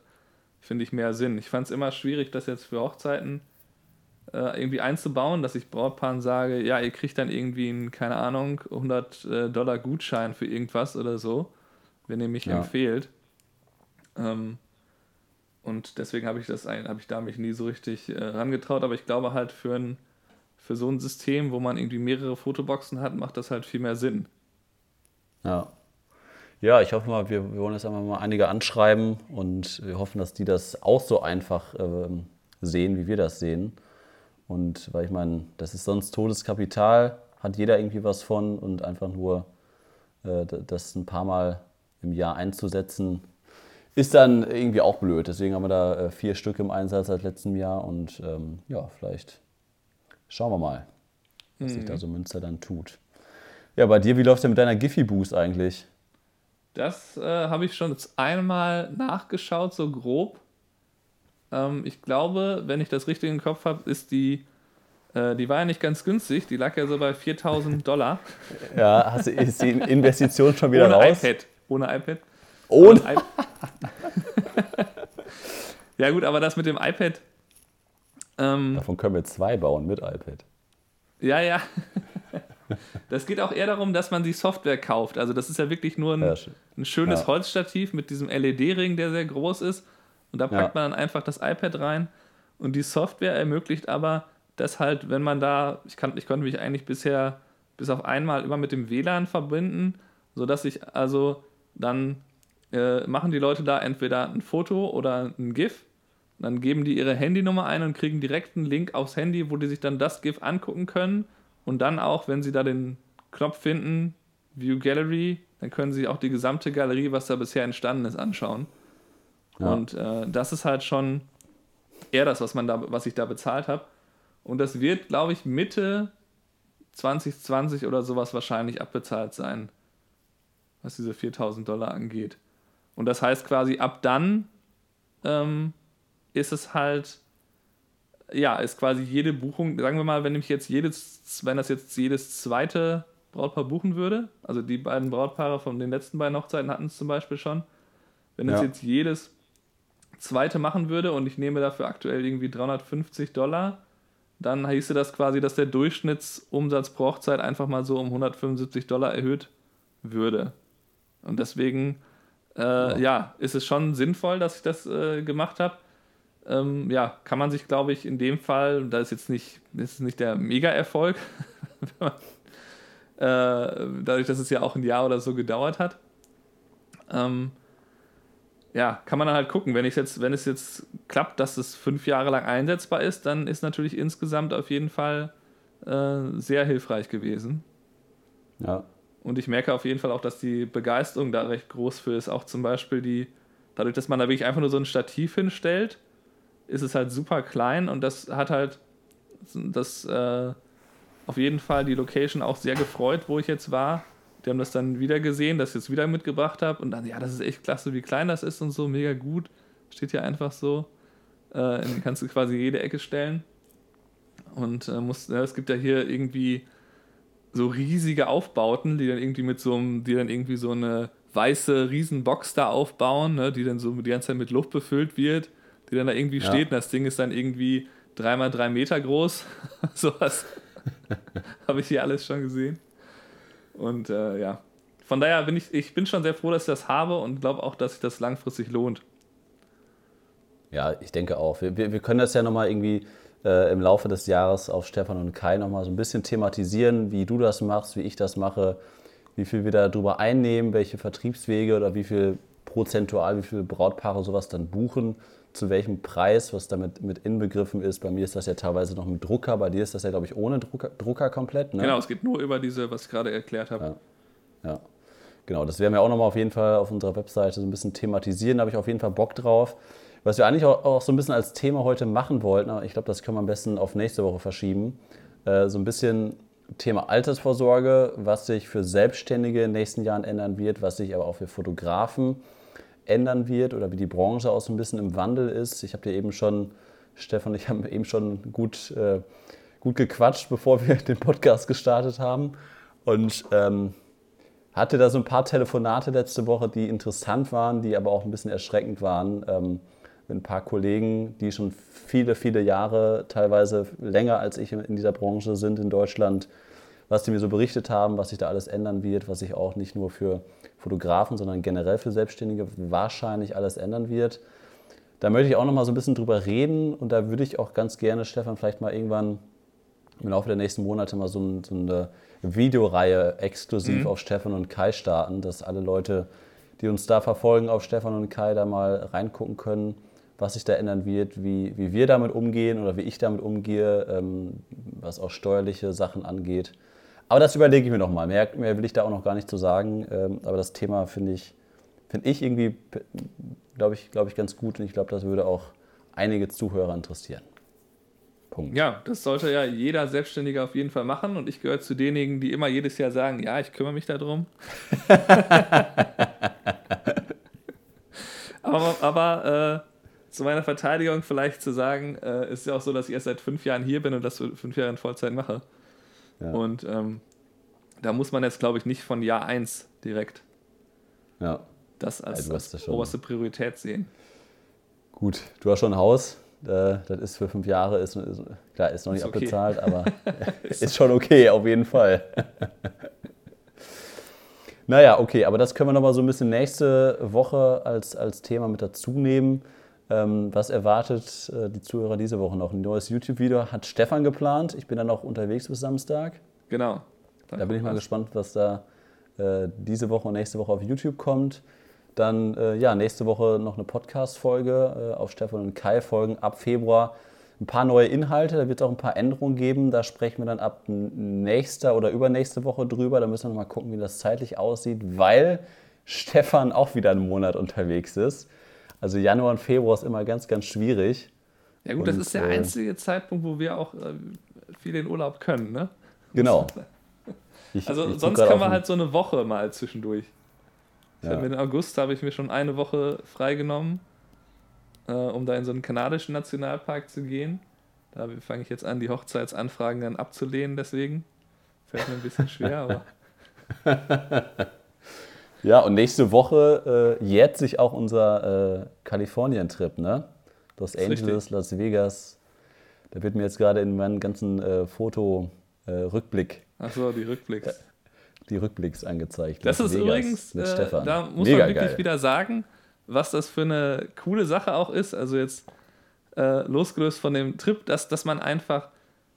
finde ich, mehr Sinn. Ich fand es immer schwierig, das jetzt für Hochzeiten äh, irgendwie einzubauen, dass ich Brautpaaren sage, ja, ihr kriegt dann irgendwie einen, keine Ahnung, 100 äh, Dollar Gutschein für irgendwas oder so, wenn ihr mich ja. empfehlt. Ähm, und deswegen habe ich das habe ich da mich nie so richtig äh, rangetraut, aber ich glaube halt für ein für so ein System, wo man irgendwie mehrere Fotoboxen hat, macht das halt viel mehr Sinn. Ja. Ja, ich hoffe mal, wir, wir wollen jetzt einmal mal einige anschreiben und wir hoffen, dass die das auch so einfach äh, sehen, wie wir das sehen. Und weil ich meine, das ist sonst Todeskapital, hat jeder irgendwie was von und einfach nur äh, das ein paar Mal im Jahr einzusetzen, ist dann irgendwie auch blöd. Deswegen haben wir da äh, vier Stück im Einsatz seit letztem Jahr und ähm, ja, vielleicht schauen wir mal, was mhm. sich da mhm. so Münster dann tut. Ja, bei dir, wie läuft es denn mit deiner Giphy-Boost eigentlich? Das äh, habe ich schon einmal nachgeschaut, so grob. Ähm, ich glaube, wenn ich das richtig im Kopf habe, ist die, äh, die war ja nicht ganz günstig. Die lag ja so bei 4000 Dollar. ja, hast ist die Investition schon wieder Ohne raus? iPad. Ohne iPad. Ohne iPad. ja, gut, aber das mit dem iPad. Ähm, Davon können wir zwei bauen mit iPad. Ja, ja. Das geht auch eher darum, dass man die Software kauft. Also, das ist ja wirklich nur ein, ja, ein schönes ja. Holzstativ mit diesem LED-Ring, der sehr groß ist. Und da packt ja. man dann einfach das iPad rein. Und die Software ermöglicht aber, dass halt, wenn man da, ich, kann, ich konnte mich eigentlich bisher bis auf einmal immer mit dem WLAN verbinden, sodass ich also dann äh, machen die Leute da entweder ein Foto oder ein GIF. Dann geben die ihre Handynummer ein und kriegen direkt einen Link aufs Handy, wo die sich dann das GIF angucken können. Und dann auch, wenn sie da den Knopf finden, View Gallery, dann können sie auch die gesamte Galerie, was da bisher entstanden ist, anschauen. Ja. Und äh, das ist halt schon eher das, was, man da, was ich da bezahlt habe. Und das wird, glaube ich, Mitte 2020 oder sowas wahrscheinlich abbezahlt sein, was diese 4000 Dollar angeht. Und das heißt quasi, ab dann ähm, ist es halt, ja, ist quasi jede Buchung, sagen wir mal, wenn ich jetzt jedes, wenn das jetzt jedes zweite Brautpaar buchen würde, also die beiden Brautpaare von den letzten beiden Hochzeiten hatten es zum Beispiel schon, wenn das ja. jetzt jedes zweite machen würde und ich nehme dafür aktuell irgendwie 350 Dollar, dann hieße das quasi, dass der Durchschnittsumsatz pro Hochzeit einfach mal so um 175 Dollar erhöht würde. Und deswegen äh, ja. ja. ist es schon sinnvoll, dass ich das äh, gemacht habe. Ähm, ja, kann man sich, glaube ich, in dem Fall, da ist jetzt nicht, das ist nicht der Mega-Erfolg, äh, dadurch, dass es ja auch ein Jahr oder so gedauert hat. Ähm, ja, kann man dann halt gucken. Wenn, ich jetzt, wenn es jetzt klappt, dass es fünf Jahre lang einsetzbar ist, dann ist natürlich insgesamt auf jeden Fall äh, sehr hilfreich gewesen. Ja. Und ich merke auf jeden Fall auch, dass die Begeisterung da recht groß für ist. Auch zum Beispiel die, dadurch, dass man da wirklich einfach nur so ein Stativ hinstellt, ist es halt super klein und das hat halt, das äh, auf jeden Fall die Location auch sehr gefreut, wo ich jetzt war. Die haben das dann wieder gesehen, dass ich es wieder mitgebracht habe und dann, ja, das ist echt klasse, wie klein das ist und so, mega gut. Steht hier einfach so. Äh, kannst du quasi jede Ecke stellen. Und äh, musst, ja, es gibt ja hier irgendwie so riesige Aufbauten, die dann irgendwie mit so einem, die dann irgendwie so eine weiße Riesenbox da aufbauen, ne, die dann so die ganze Zeit mit Luft befüllt wird, die dann da irgendwie ja. steht und das Ding ist dann irgendwie dreimal drei Meter groß. Sowas habe ich hier alles schon gesehen. Und äh, ja, von daher bin ich, ich bin schon sehr froh, dass ich das habe und glaube auch, dass sich das langfristig lohnt. Ja, ich denke auch. Wir, wir, wir können das ja nochmal irgendwie äh, im Laufe des Jahres auf Stefan und Kai nochmal so ein bisschen thematisieren, wie du das machst, wie ich das mache, wie viel wir darüber einnehmen, welche Vertriebswege oder wie viel prozentual, wie viele Brautpaare sowas dann buchen, zu welchem Preis, was damit mit inbegriffen ist. Bei mir ist das ja teilweise noch mit Drucker, bei dir ist das ja, glaube ich, ohne Drucker, Drucker komplett. Ne? Genau, es geht nur über diese, was ich gerade erklärt habe. Ja. ja. Genau, das werden wir auch nochmal auf jeden Fall auf unserer Webseite so ein bisschen thematisieren. Da habe ich auf jeden Fall Bock drauf. Was wir eigentlich auch, auch, so ein bisschen als Thema heute machen wollten, aber ich glaube, das können wir am besten auf nächste Woche verschieben. Äh, so ein bisschen Thema Altersvorsorge, was sich für Selbstständige in den nächsten Jahren ändern wird, was sich aber auch für Fotografen ändern wird oder wie die Branche auch so ein bisschen im Wandel ist. Ich habe dir eben schon, Stefan, ich habe eben schon gut, äh, gut gequatscht, bevor wir den Podcast gestartet haben. Und ähm, hatte da so ein paar Telefonate letzte Woche, die interessant waren, die aber auch ein bisschen erschreckend waren. Ähm, mit ein paar Kollegen, die schon viele, viele Jahre, teilweise länger als ich in dieser Branche sind in Deutschland, was die mir so berichtet haben, was sich da alles ändern wird, was sich auch nicht nur für Fotografen, sondern generell für Selbstständige wahrscheinlich alles ändern wird. Da möchte ich auch noch mal so ein bisschen drüber reden und da würde ich auch ganz gerne, Stefan, vielleicht mal irgendwann im Laufe der nächsten Monate mal so, so eine Videoreihe exklusiv mhm. auf Stefan und Kai starten, dass alle Leute, die uns da verfolgen auf Stefan und Kai, da mal reingucken können was sich da ändern wird, wie, wie wir damit umgehen oder wie ich damit umgehe, ähm, was auch steuerliche Sachen angeht. Aber das überlege ich mir nochmal. Mehr, mehr will ich da auch noch gar nicht zu sagen. Ähm, aber das Thema finde ich, find ich irgendwie, glaube ich, glaub ich, ganz gut und ich glaube, das würde auch einige Zuhörer interessieren. Punkt. Ja, das sollte ja jeder Selbstständige auf jeden Fall machen und ich gehöre zu denjenigen, die immer jedes Jahr sagen, ja, ich kümmere mich darum. aber aber äh, zu meiner Verteidigung vielleicht zu sagen, äh, ist ja auch so, dass ich erst seit fünf Jahren hier bin und das fünf Jahre in Vollzeit mache. Ja. Und ähm, da muss man jetzt, glaube ich, nicht von Jahr 1 direkt ja. das als, als das oberste Priorität sehen. Gut, du hast schon ein Haus. Äh, das ist für fünf Jahre, ist, ist klar, ist noch nicht ist okay. abbezahlt, aber ist schon okay, auf jeden Fall. naja, okay, aber das können wir nochmal so ein bisschen nächste Woche als, als Thema mit dazu nehmen. Ähm, was erwartet äh, die Zuhörer diese Woche noch? Ein neues YouTube-Video hat Stefan geplant. Ich bin dann auch unterwegs bis Samstag. Genau. Dann da bin ich mal was. gespannt, was da äh, diese Woche und nächste Woche auf YouTube kommt. Dann, äh, ja, nächste Woche noch eine Podcast-Folge äh, auf Stefan und Kai folgen ab Februar. Ein paar neue Inhalte, da wird es auch ein paar Änderungen geben. Da sprechen wir dann ab nächster oder übernächste Woche drüber. Da müssen wir noch mal gucken, wie das zeitlich aussieht, weil Stefan auch wieder einen Monat unterwegs ist. Also Januar und Februar ist immer ganz, ganz schwierig. Ja gut, und, das ist der äh, einzige Zeitpunkt, wo wir auch äh, viel in Urlaub können, ne? Genau. Ich, also ich sonst kann man halt so eine Woche mal zwischendurch. Ja. Im August habe ich mir schon eine Woche freigenommen, äh, um da in so einen kanadischen Nationalpark zu gehen. Da fange ich jetzt an, die Hochzeitsanfragen dann abzulehnen, deswegen. Fällt mir ein bisschen schwer, aber. Ja, und nächste Woche äh, jährt sich auch unser äh, Kalifornien-Trip, ne? Los Angeles. Las Vegas. Da wird mir jetzt gerade in meinem ganzen äh, Foto-Rückblick. Äh, Achso, die Rückblicks. Äh, die Rückblicks angezeigt. Das Las ist Vegas übrigens, mit äh, Stefan. da muss Mega man wirklich geil. wieder sagen, was das für eine coole Sache auch ist. Also jetzt äh, losgelöst von dem Trip, dass, dass man einfach,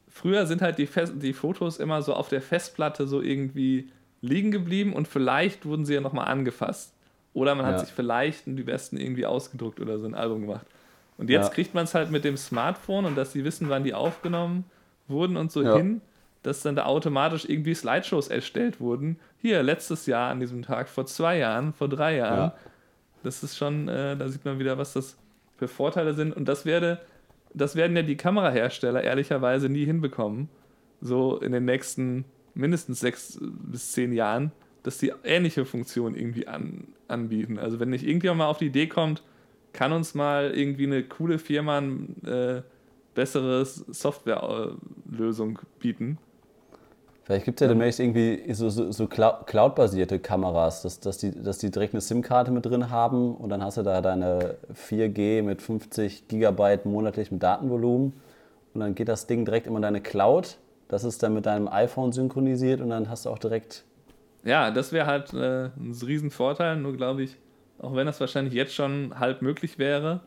früher sind halt die, Fest die Fotos immer so auf der Festplatte so irgendwie liegen geblieben und vielleicht wurden sie ja nochmal angefasst. Oder man hat ja. sich vielleicht die besten irgendwie ausgedruckt oder so ein Album gemacht. Und jetzt ja. kriegt man es halt mit dem Smartphone und dass sie wissen, wann die aufgenommen wurden und so ja. hin, dass dann da automatisch irgendwie Slideshows erstellt wurden. Hier, letztes Jahr an diesem Tag, vor zwei Jahren, vor drei Jahren. Das ist schon, äh, da sieht man wieder, was das für Vorteile sind. Und das werde, das werden ja die Kamerahersteller ehrlicherweise nie hinbekommen so in den nächsten mindestens sechs bis zehn Jahren, dass die ähnliche Funktionen irgendwie an, anbieten. Also wenn nicht irgendjemand mal auf die Idee kommt, kann uns mal irgendwie eine coole Firma eine äh, bessere Softwarelösung bieten. Vielleicht gibt es ja demnächst irgendwie so, so, so Cloud-basierte Kameras, dass, dass, die, dass die direkt eine SIM-Karte mit drin haben und dann hast du da deine 4G mit 50 Gigabyte monatlich mit Datenvolumen und dann geht das Ding direkt immer in deine Cloud. Das ist dann mit deinem iPhone synchronisiert und dann hast du auch direkt. Ja, das wäre halt äh, ein Riesenvorteil, nur glaube ich, auch wenn das wahrscheinlich jetzt schon halb möglich wäre,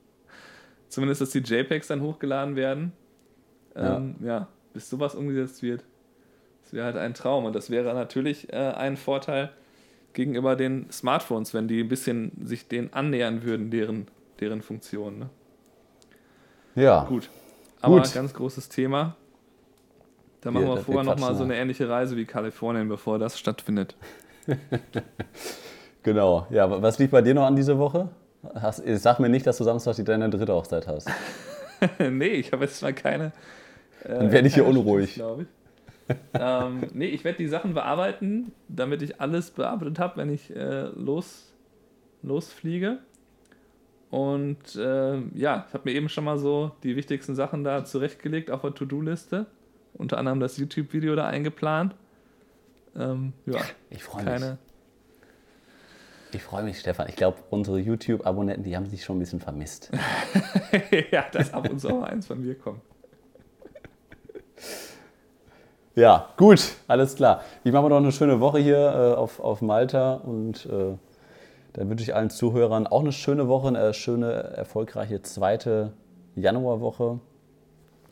zumindest, dass die JPEGs dann hochgeladen werden, ähm, ja. ja, bis sowas umgesetzt wird. Das wäre halt ein Traum. Und das wäre natürlich äh, ein Vorteil gegenüber den Smartphones, wenn die ein bisschen sich denen annähern würden, deren, deren Funktionen. Ne? Ja. Gut. Aber Gut. ganz großes Thema. Da machen wir, wir vorher nochmal so eine ähnliche Reise wie Kalifornien, bevor das stattfindet. genau. Ja, was liegt bei dir noch an diese Woche? Hast, sag mir nicht, dass du Samstag die deine dritte Hochzeit hast. nee, ich habe jetzt mal keine. Äh, Dann werde ich hier unruhig. Glaube ich ähm, nee, ich werde die Sachen bearbeiten, damit ich alles bearbeitet habe, wenn ich äh, los, losfliege. Und äh, ja, ich habe mir eben schon mal so die wichtigsten Sachen da zurechtgelegt auf der To-Do-Liste. Unter anderem das YouTube-Video da eingeplant. Ähm, ja, ich freue mich. Ich freue mich, Stefan. Ich glaube, unsere YouTube-Abonnenten, die haben sich schon ein bisschen vermisst. ja, dass ab und zu auch eins von mir kommt. Ja, gut, alles klar. Ich mache noch eine schöne Woche hier äh, auf, auf Malta und äh, dann wünsche ich allen Zuhörern auch eine schöne Woche, eine schöne, erfolgreiche zweite Januarwoche.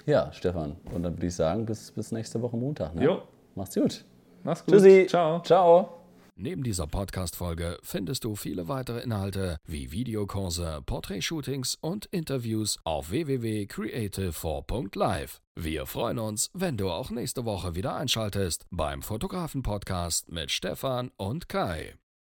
Ja, Stefan, und dann würde ich sagen, bis, bis nächste Woche Montag. Ne? Jo. Mach's gut. Mach's gut. Tschüssi. Ciao. Ciao. Neben dieser Podcast-Folge findest du viele weitere Inhalte wie Videokurse, Porträtshootings und Interviews auf www.creative4.live. Wir freuen uns, wenn du auch nächste Woche wieder einschaltest beim Fotografen-Podcast mit Stefan und Kai.